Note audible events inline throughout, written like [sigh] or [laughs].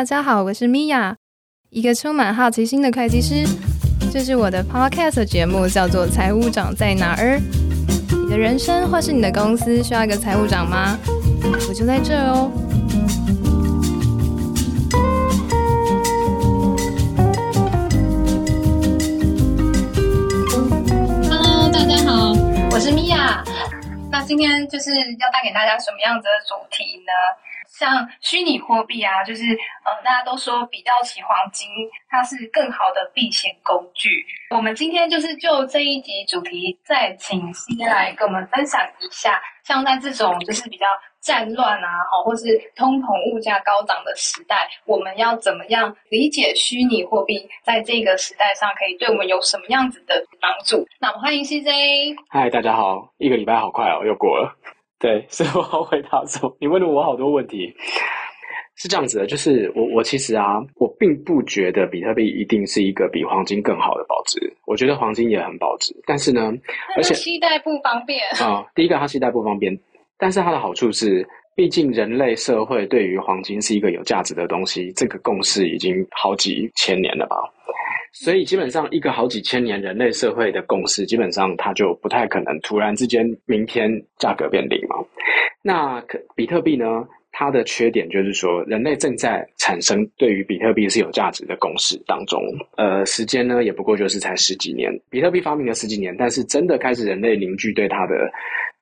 大家好，我是米娅，一个充满好奇心的会计师。这是我的 podcast 节目，叫做《财务长在哪儿》。你的人生或是你的公司需要一个财务长吗？我就在这哦。Hello，大家好，我是米娅。那今天就是要带给大家什么样子的主题呢？像虚拟货币啊，就是呃，大家都说比较起黄金，它是更好的避险工具。我们今天就是就这一集主题，再请 C 来跟我们分享一下，像在这种就是比较战乱啊，好，或是通膨物价高涨的时代，我们要怎么样理解虚拟货币在这个时代上可以对我们有什么样子的帮助？那我们欢迎 CJ。嗨，大家好，一个礼拜好快哦，又过了。对，[laughs] 所以我要回答说，你问了我好多问题，是这样子的，就是我我其实啊，我并不觉得比特币一定是一个比黄金更好的保值，我觉得黄金也很保值，但是呢，而且携带不方便。啊，第一个它携带不方便，但是它的好处是，毕竟人类社会对于黄金是一个有价值的东西，这个共识已经好几千年了吧。所以基本上，一个好几千年人类社会的共识，基本上它就不太可能突然之间明天价格变零嘛。那可比特币呢？它的缺点就是说，人类正在产生对于比特币是有价值的共识当中。呃，时间呢也不过就是才十几年，比特币发明了十几年，但是真的开始人类凝聚对它的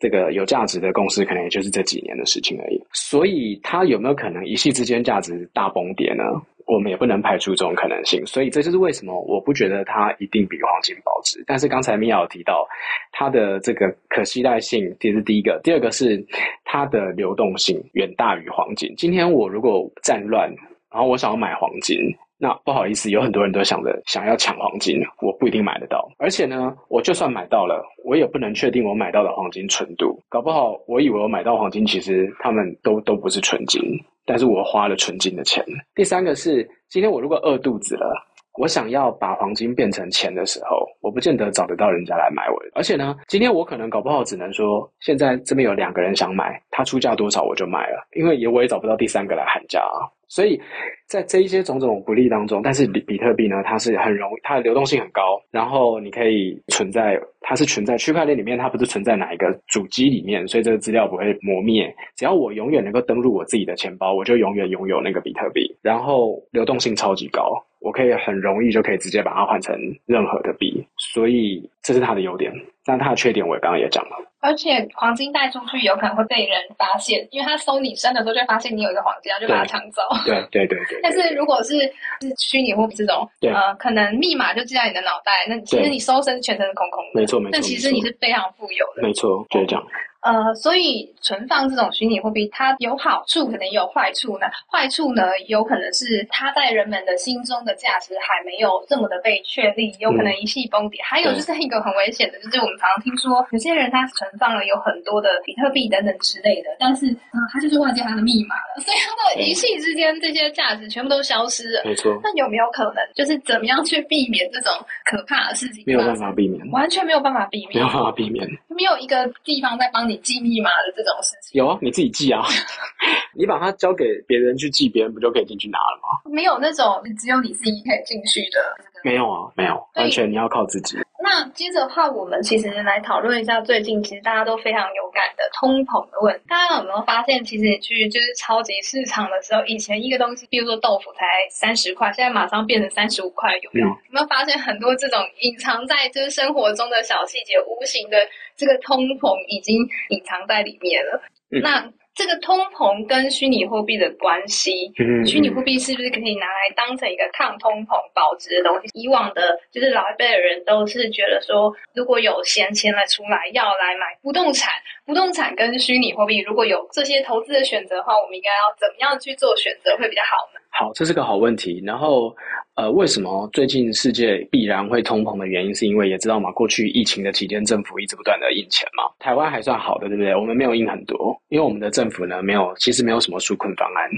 这个有价值的共识，可能也就是这几年的事情而已。所以它有没有可能一夕之间价值大崩跌呢？我们也不能排除这种可能性，所以这就是为什么我不觉得它一定比黄金保值。但是刚才米娅有提到它的这个可携带性，这是第一个；第二个是它的流动性远大于黄金。今天我如果战乱，然后我想要买黄金，那不好意思，有很多人都想着想要抢黄金，我不一定买得到。而且呢，我就算买到了，我也不能确定我买到的黄金纯度，搞不好我以为我买到黄金，其实他们都都不是纯金。但是我花了纯金的钱。第三个是，今天我如果饿肚子了，我想要把黄金变成钱的时候，我不见得找得到人家来买我。而且呢，今天我可能搞不好只能说，现在这边有两个人想买，他出价多少我就买了，因为也我也找不到第三个来喊价啊。所以在这一些种种不利当中，但是比特币呢，它是很容易，它的流动性很高，然后你可以存在，它是存在区块链里面，它不是存在哪一个主机里面，所以这个资料不会磨灭。只要我永远能够登录我自己的钱包，我就永远拥有那个比特币，然后流动性超级高，我可以很容易就可以直接把它换成任何的币，所以这是它的优点。但它的缺点我刚刚也讲了。而且黄金带出去有可能会被人发现，因为他搜你身的时候就发现你有一个黄金，然后就把它抢走。对对对对。但是如果是是虚拟货币这种，呃，可能密码就记在你的脑袋，那其实你搜身全身是空空的。没错没错。但其实你是非常富有的。没错，就是这样。呃，所以存放这种虚拟货币，它有好处，可能也有坏处呢。坏处呢，有可能是它在人们的心中的价值还没有这么的被确立，有可能一系崩跌。还有就是一个很危险的，就是我们常常听说有些人他存放了有很多的比特币等等之类的，但是啊，他就是忘记他的密码了，所以他的一系之间这些价值全部都消失了。没错。那有没有可能，就是怎么样去避免这种可怕的事情？没有办法避免，完全没有办法避免，没有办法避免。没有一个地方在帮你记密码的这种事情。有啊，你自己记啊，[laughs] 你把它交给别人去记，别人不就可以进去拿了吗？没有那种只有你自己可以进去的。没有啊，没有，完全你要靠自己。那接着的话，我们其实来讨论一下最近其实大家都非常有感的通膨的问题。大家有没有发现，其实你去就是超级市场的时候，以前一个东西，比如说豆腐才三十块，现在马上变成三十五块，有没有？有没有发现很多这种隐藏在就是生活中的小细节，无形的这个通膨已经隐藏在里面了？那。这个通膨跟虚拟货币的关系，虚拟货币是不是可以拿来当成一个抗通膨保值的东西？以往的，就是老一辈的人都是觉得说，如果有闲钱了出来，要来买不动产，不动产跟虚拟货币如果有这些投资的选择的话，我们应该要怎么样去做选择会比较好呢？好，这是个好问题。然后，呃，为什么最近世界必然会通膨的原因，是因为也知道嘛，过去疫情的期间，政府一直不断的印钱嘛。台湾还算好的，对不对？我们没有印很多，因为我们的政府呢，没有，其实没有什么纾困方案。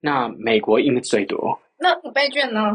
那美国印的最多。那五倍券呢？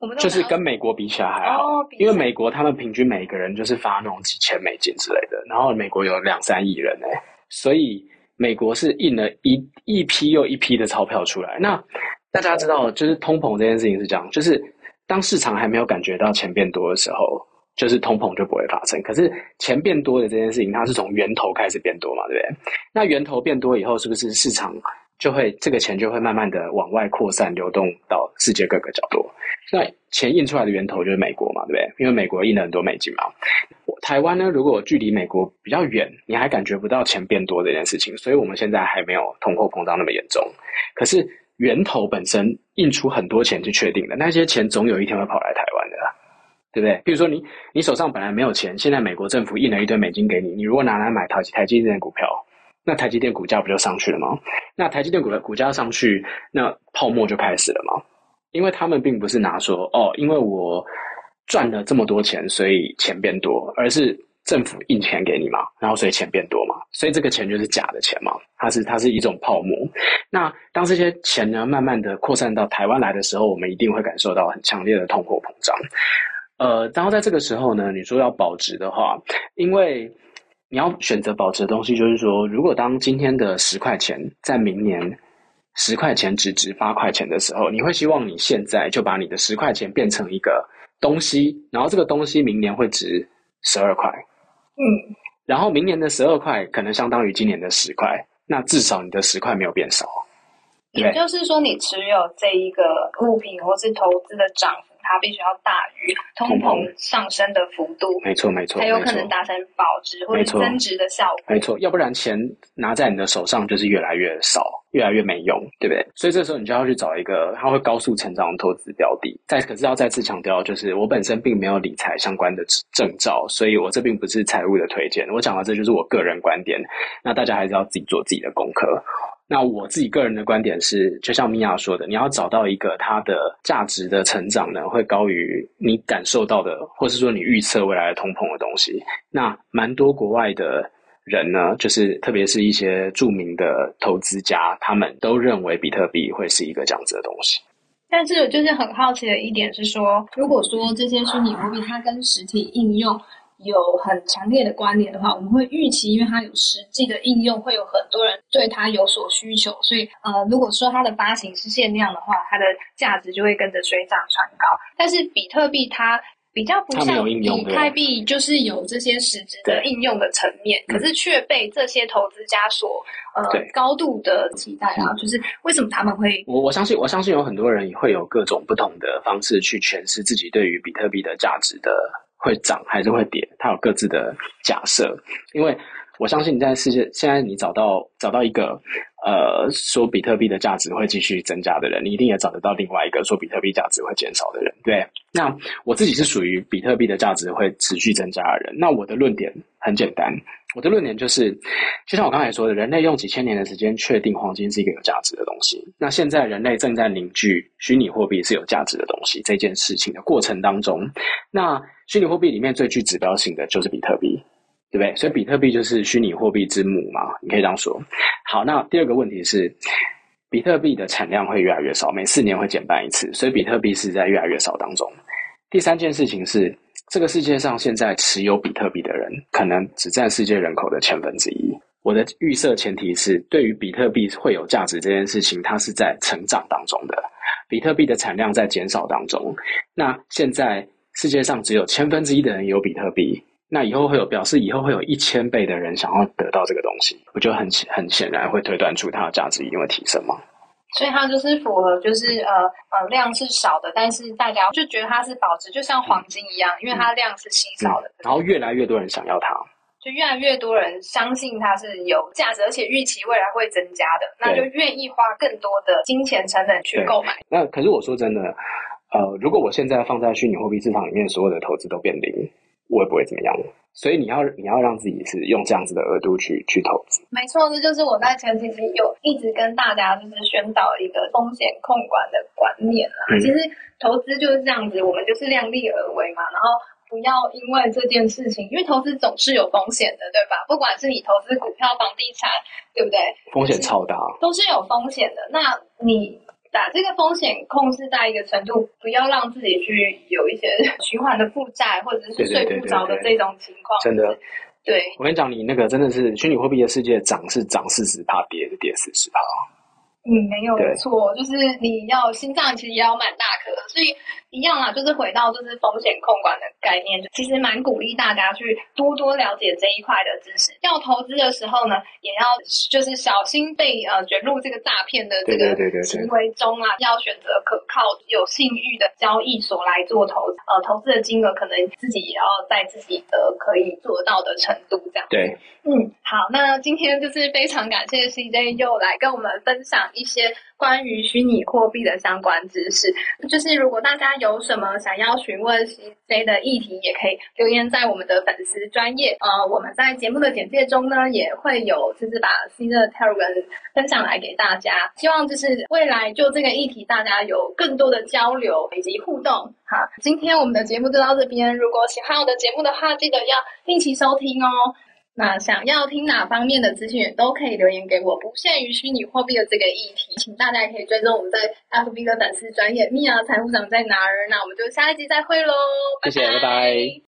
我们就是跟美国比起来还好，因为美国他们平均每个人就是发那种几千美金之类的，然后美国有两三亿人哎，所以美国是印了一一批又一批的钞票出来。那大家知道，就是通膨这件事情是这样，就是当市场还没有感觉到钱变多的时候，就是通膨就不会发生。可是钱变多的这件事情，它是从源头开始变多嘛，对不对？那源头变多以后，是不是市场就会这个钱就会慢慢的往外扩散，流动到世界各个角落？那钱印出来的源头就是美国嘛，对不对？因为美国印了很多美金嘛。台湾呢，如果距离美国比较远，你还感觉不到钱变多这件事情，所以我们现在还没有通货膨胀那么严重。可是源头本身印出很多钱是确定的，那些钱总有一天会跑来台湾的，对不对？比如说你你手上本来没有钱，现在美国政府印了一堆美金给你，你如果拿来买台台积电股票，那台积电股价不就上去了吗？那台积电股的股价上去，那泡沫就开始了吗？因为他们并不是拿说哦，因为我赚了这么多钱，所以钱变多，而是政府印钱给你嘛，然后所以钱变多嘛，所以这个钱就是假的钱嘛，它是它是一种泡沫。那当这些钱呢慢慢的扩散到台湾来的时候，我们一定会感受到很强烈的通货膨胀。呃，然后在这个时候呢，你说要保值的话，因为你要选择保值的东西，就是说，如果当今天的十块钱在明年。十块钱只值八块钱的时候，你会希望你现在就把你的十块钱变成一个东西，然后这个东西明年会值十二块，嗯，然后明年的十二块可能相当于今年的十块，那至少你的十块没有变少，也就是说，你持有这一个物品或是投资的涨。它必须要大于通膨上升的幅度，没错没错，才有可能达成保值或者增值的效果。没错，要不然钱拿在你的手上就是越来越少，越来越没用，对不对？所以这时候你就要去找一个它会高速成长的投资标的。再可是要再次强调，就是我本身并没有理财相关的证照，所以我这并不是财务的推荐。我讲的这就是我个人观点，那大家还是要自己做自己的功课。那我自己个人的观点是，就像米娅说的，你要找到一个它的价值的成长呢，会高于你感受到的，或是说你预测未来的通膨的东西。那蛮多国外的人呢，就是特别是一些著名的投资家，他们都认为比特币会是一个这样子的东西。但是，就是很好奇的一点是说，如果说这些虚拟货币它跟实体应用。有很强烈的关联的话，我们会预期，因为它有实际的应用，会有很多人对它有所需求，所以呃，如果说它的发行是限量的话，它的价值就会跟着水涨船高。但是比特币它比较不像以太币，就是有这些实质的应用的层面，可是却被这些投资家所呃高度的期待啊，就是为什么他们会？我我相信，我相信有很多人会有各种不同的方式去诠释自己对于比特币的价值的。会涨还是会跌？它有各自的假设，因为我相信你在世界现在你找到找到一个呃说比特币的价值会继续增加的人，你一定也找得到另外一个说比特币价值会减少的人。对，那我自己是属于比特币的价值会持续增加的人。那我的论点很简单，我的论点就是，就像我刚才说的，人类用几千年的时间确定黄金是一个有价值的东西。那现在人类正在凝聚虚拟货币是有价值的东西这件事情的过程当中，那。虚拟货币里面最具指标性的就是比特币，对不对？所以比特币就是虚拟货币之母嘛，你可以这样说。好，那第二个问题是，比特币的产量会越来越少，每四年会减半一次，所以比特币是在越来越少当中。第三件事情是，这个世界上现在持有比特币的人，可能只占世界人口的千分之一。我的预设前提是，对于比特币会有价值这件事情，它是在成长当中的，比特币的产量在减少当中。那现在。世界上只有千分之一的人有比特币，那以后会有表示以后会有一千倍的人想要得到这个东西，我觉得很很显然会推断出它的价值一定会提升吗。所以它就是符合，就是呃呃量是少的，但是大家就觉得它是保值，就像黄金一样，因为它量是稀少的。然后越来越多人想要它，就越来越多人相信它是有价值，而且预期未来会增加的，那就愿意花更多的金钱成本去购买。那可是我说真的。呃，如果我现在放在虚拟货币市场里面，所有的投资都变零，我也不会怎么样。所以你要你要让自己是用这样子的额度去去投资。没错，这就是我在前期有一直跟大家就是宣导一个风险控管的观念啦。其实投资就是这样子，我们就是量力而为嘛，然后不要因为这件事情，因为投资总是有风险的，对吧？不管是你投资股票、房地产，对不对？风险超大，都是有风险的。那你。把这个风险控制在一个程度，不要让自己去有一些 [laughs] 循环的负债，或者是睡不着的这种情况。真的，对我跟你讲，你那个真的是虚拟货币的世界涨是涨四十趴，跌是跌四十趴。嗯，没有错，就是你要心脏其实也要蛮大的，所以一样啊，就是回到就是风险控管的概念，就其实蛮鼓励大家去多多了解这一块的知识。要投资的时候呢，也要就是小心被呃卷入这个诈骗的这个行为中啊，要选择可靠、有信誉的交易所来做投资。呃，投资的金额可能自己也要在自己的可以做到的程度这样。对，嗯，好，那今天就是非常感谢 CJ 又来跟我们分享一些关于虚拟货币的相关知识。就是如果大家有什么想要询问 CJ 的议题，也可以留言在我们的粉丝专业。呃，我们在节目的简介中呢，也会有就是把 C 的 Telegram 分享来给大家。希望就是未来就这个议题，大家有更多的交流以及互动。好，今天我们的节目就到这边。如果喜欢我的节目的话，记得要定期收听哦。那想要听哪方面的资讯，也都可以留言给我，不限于虚拟货币的这个议题，请大家也可以追踪我们在 FB 的粉丝专业米娅财务长在哪儿。那我们就下一集再会喽，谢谢，拜拜